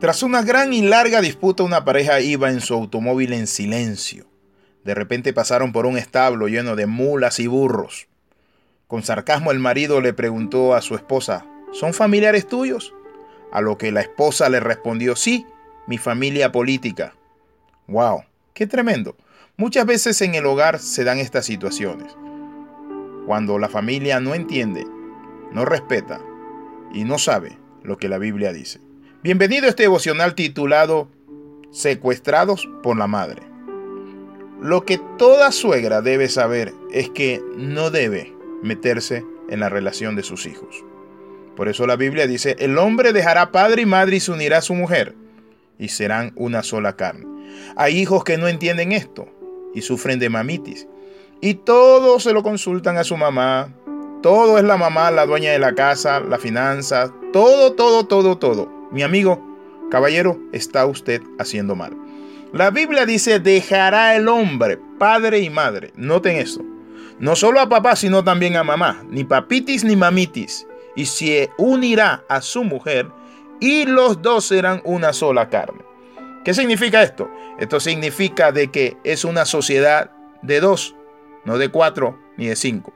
Tras una gran y larga disputa, una pareja iba en su automóvil en silencio. De repente pasaron por un establo lleno de mulas y burros. Con sarcasmo el marido le preguntó a su esposa, ¿son familiares tuyos? A lo que la esposa le respondió, sí, mi familia política. ¡Wow! ¡Qué tremendo! Muchas veces en el hogar se dan estas situaciones. Cuando la familia no entiende, no respeta y no sabe lo que la Biblia dice. Bienvenido a este devocional titulado Secuestrados por la Madre. Lo que toda suegra debe saber es que no debe meterse en la relación de sus hijos. Por eso la Biblia dice, el hombre dejará padre y madre y se unirá a su mujer y serán una sola carne. Hay hijos que no entienden esto y sufren de mamitis. Y todos se lo consultan a su mamá. Todo es la mamá, la dueña de la casa, la finanza, todo, todo, todo, todo. Mi amigo, caballero, está usted haciendo mal. La Biblia dice, dejará el hombre, padre y madre. Noten eso. No solo a papá, sino también a mamá. Ni papitis ni mamitis. Y se unirá a su mujer y los dos serán una sola carne. ¿Qué significa esto? Esto significa de que es una sociedad de dos, no de cuatro ni de cinco.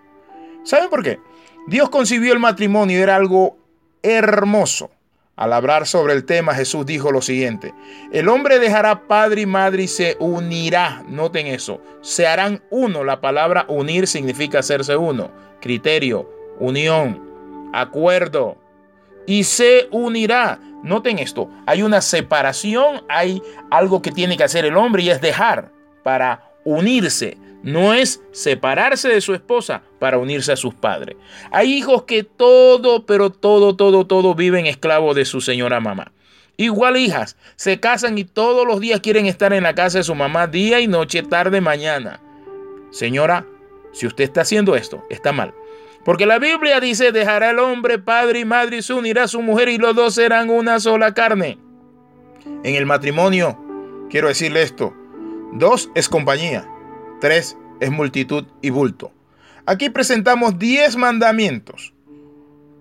¿Saben por qué? Dios concibió el matrimonio, era algo hermoso. Al hablar sobre el tema, Jesús dijo lo siguiente, el hombre dejará padre y madre y se unirá. Noten eso, se harán uno. La palabra unir significa hacerse uno. Criterio, unión, acuerdo. Y se unirá. Noten esto, hay una separación, hay algo que tiene que hacer el hombre y es dejar para unirse. No es separarse de su esposa para unirse a sus padres. Hay hijos que todo, pero todo, todo, todo viven esclavos de su señora mamá. Igual hijas, se casan y todos los días quieren estar en la casa de su mamá día y noche, tarde, mañana. Señora, si usted está haciendo esto, está mal. Porque la Biblia dice, dejará el hombre padre y madre y se unirá a su mujer y los dos serán una sola carne. En el matrimonio, quiero decirle esto, dos es compañía, tres es multitud y bulto. Aquí presentamos diez mandamientos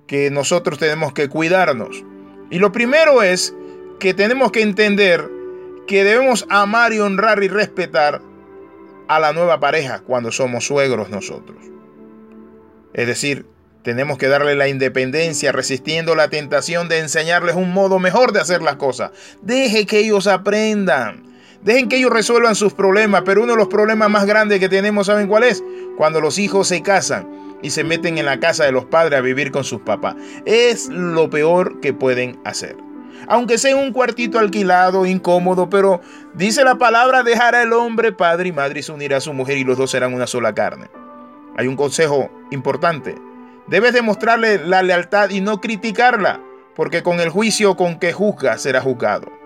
que nosotros tenemos que cuidarnos. Y lo primero es que tenemos que entender que debemos amar y honrar y respetar a la nueva pareja cuando somos suegros nosotros. Es decir, tenemos que darle la independencia resistiendo la tentación de enseñarles un modo mejor de hacer las cosas. Deje que ellos aprendan. Dejen que ellos resuelvan sus problemas, pero uno de los problemas más grandes que tenemos, ¿saben cuál es? Cuando los hijos se casan y se meten en la casa de los padres a vivir con sus papás. Es lo peor que pueden hacer. Aunque sea un cuartito alquilado, incómodo, pero dice la palabra, dejará el hombre padre y madre se unirá a su mujer y los dos serán una sola carne. Hay un consejo importante. Debes demostrarle la lealtad y no criticarla, porque con el juicio con que juzga será juzgado.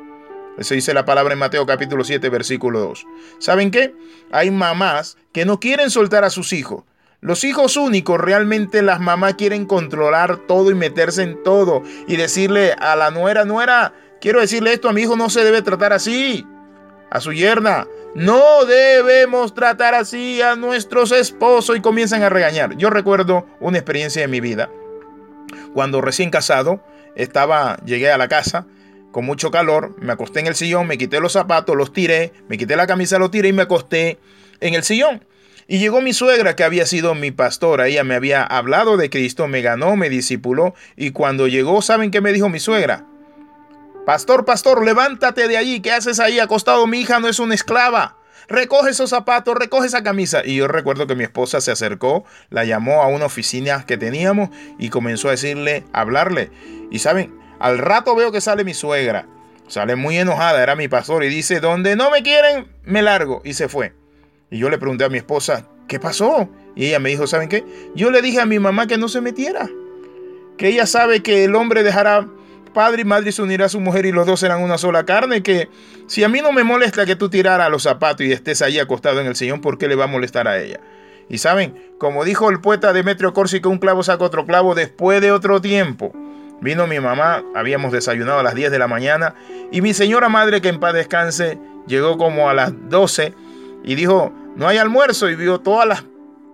Eso dice la palabra en Mateo capítulo 7, versículo 2. ¿Saben qué? Hay mamás que no quieren soltar a sus hijos. Los hijos únicos realmente las mamás quieren controlar todo y meterse en todo y decirle a la nuera, nuera, quiero decirle esto, a mi hijo no se debe tratar así. A su yerna, no debemos tratar así a nuestros esposos y comienzan a regañar. Yo recuerdo una experiencia de mi vida. Cuando recién casado, estaba, llegué a la casa con mucho calor, me acosté en el sillón, me quité los zapatos, los tiré, me quité la camisa, los tiré y me acosté en el sillón. Y llegó mi suegra, que había sido mi pastora. Ella me había hablado de Cristo, me ganó, me discipuló. Y cuando llegó, ¿saben qué me dijo mi suegra? Pastor, pastor, levántate de allí. ¿Qué haces ahí acostado? Mi hija no es una esclava. Recoge esos zapatos, recoge esa camisa. Y yo recuerdo que mi esposa se acercó, la llamó a una oficina que teníamos y comenzó a decirle, a hablarle. Y saben, al rato veo que sale mi suegra. Sale muy enojada, era mi pastor y dice, donde no me quieren, me largo. Y se fue. Y yo le pregunté a mi esposa, ¿qué pasó? Y ella me dijo, ¿saben qué? Yo le dije a mi mamá que no se metiera. Que ella sabe que el hombre dejará padre y madre se unirá a su mujer y los dos serán una sola carne, que si a mí no me molesta que tú tiraras los zapatos y estés ahí acostado en el sillón, ¿por qué le va a molestar a ella? Y saben, como dijo el poeta Demetrio Corsi, que un clavo saca otro clavo después de otro tiempo. Vino mi mamá, habíamos desayunado a las 10 de la mañana, y mi señora madre, que en paz descanse, llegó como a las 12 y dijo, no hay almuerzo, y vio todas las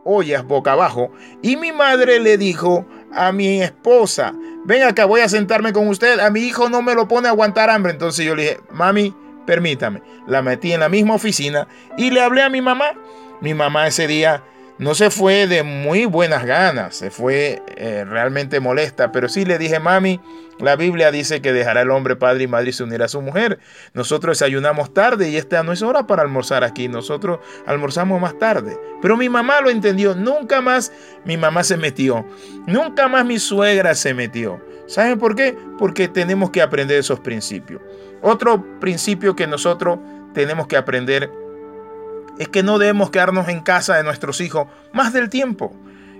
ollas boca abajo, y mi madre le dijo a mi esposa, ven acá, voy a sentarme con usted, a mi hijo no me lo pone a aguantar hambre. Entonces yo le dije, mami, permítame. La metí en la misma oficina y le hablé a mi mamá. Mi mamá ese día no se fue de muy buenas ganas, se fue eh, realmente molesta, pero sí le dije, mami, la Biblia dice que dejará el hombre padre y madre y se unirá a su mujer. Nosotros desayunamos tarde y esta no es hora para almorzar aquí, nosotros almorzamos más tarde. Pero mi mamá lo entendió, nunca más mi mamá se metió, nunca más mi suegra se metió. ¿Saben por qué? Porque tenemos que aprender esos principios. Otro principio que nosotros tenemos que aprender es que no debemos quedarnos en casa de nuestros hijos más del tiempo.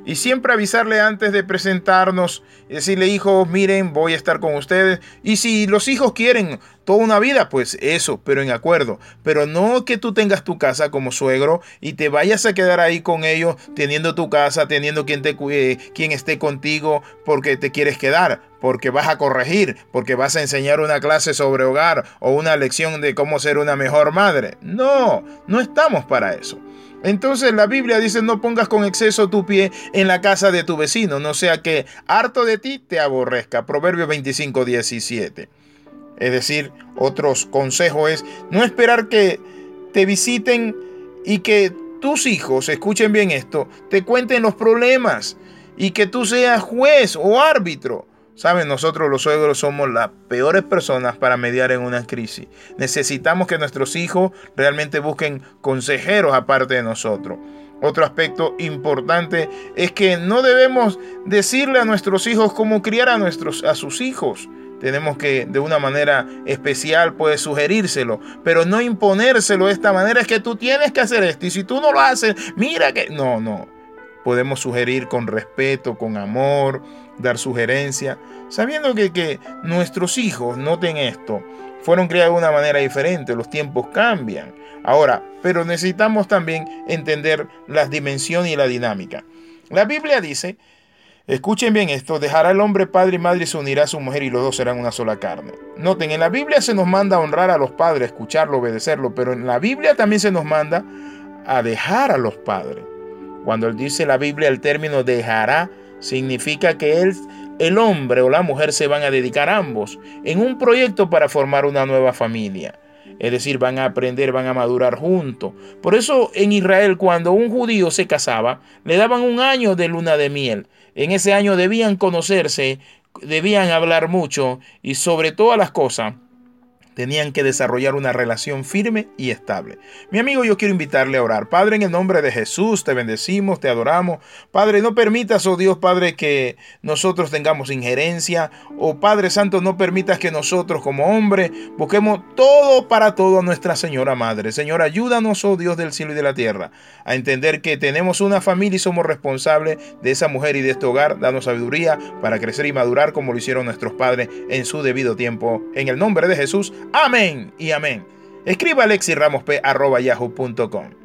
Y siempre avisarle antes de presentarnos, decirle hijos, miren, voy a estar con ustedes. Y si los hijos quieren toda una vida, pues eso, pero en acuerdo. Pero no que tú tengas tu casa como suegro y te vayas a quedar ahí con ellos, teniendo tu casa, teniendo quien, te, quien esté contigo, porque te quieres quedar, porque vas a corregir, porque vas a enseñar una clase sobre hogar o una lección de cómo ser una mejor madre. No, no estamos para eso. Entonces la Biblia dice no pongas con exceso tu pie en la casa de tu vecino, no sea que harto de ti te aborrezca. Proverbio 25, 17. Es decir, otros consejos es no esperar que te visiten y que tus hijos, escuchen bien esto, te cuenten los problemas y que tú seas juez o árbitro. Saben, nosotros los suegros somos las peores personas para mediar en una crisis. Necesitamos que nuestros hijos realmente busquen consejeros aparte de nosotros. Otro aspecto importante es que no debemos decirle a nuestros hijos cómo criar a, nuestros, a sus hijos. Tenemos que de una manera especial puede sugerírselo, pero no imponérselo de esta manera. Es que tú tienes que hacer esto y si tú no lo haces, mira que... No, no. Podemos sugerir con respeto, con amor, dar sugerencias, sabiendo que, que nuestros hijos, noten esto, fueron criados de una manera diferente, los tiempos cambian. Ahora, pero necesitamos también entender las dimensiones y la dinámica. La Biblia dice, escuchen bien esto, dejará el hombre padre y madre y se unirá a su mujer y los dos serán una sola carne. Noten, en la Biblia se nos manda a honrar a los padres, escucharlo, obedecerlo, pero en la Biblia también se nos manda a dejar a los padres. Cuando él dice la Biblia el término dejará, significa que él, el hombre o la mujer se van a dedicar ambos en un proyecto para formar una nueva familia. Es decir, van a aprender, van a madurar juntos. Por eso en Israel cuando un judío se casaba, le daban un año de luna de miel. En ese año debían conocerse, debían hablar mucho y sobre todas las cosas Tenían que desarrollar una relación firme y estable. Mi amigo, yo quiero invitarle a orar. Padre, en el nombre de Jesús, te bendecimos, te adoramos. Padre, no permitas, oh Dios, Padre, que nosotros tengamos injerencia. Oh Padre Santo, no permitas que nosotros como hombre busquemos todo para todo a Nuestra Señora Madre. Señor, ayúdanos, oh Dios del cielo y de la tierra, a entender que tenemos una familia y somos responsables de esa mujer y de este hogar. Danos sabiduría para crecer y madurar como lo hicieron nuestros padres en su debido tiempo. En el nombre de Jesús. Amén y amén. Escriba alexirramosp.yahoo.com.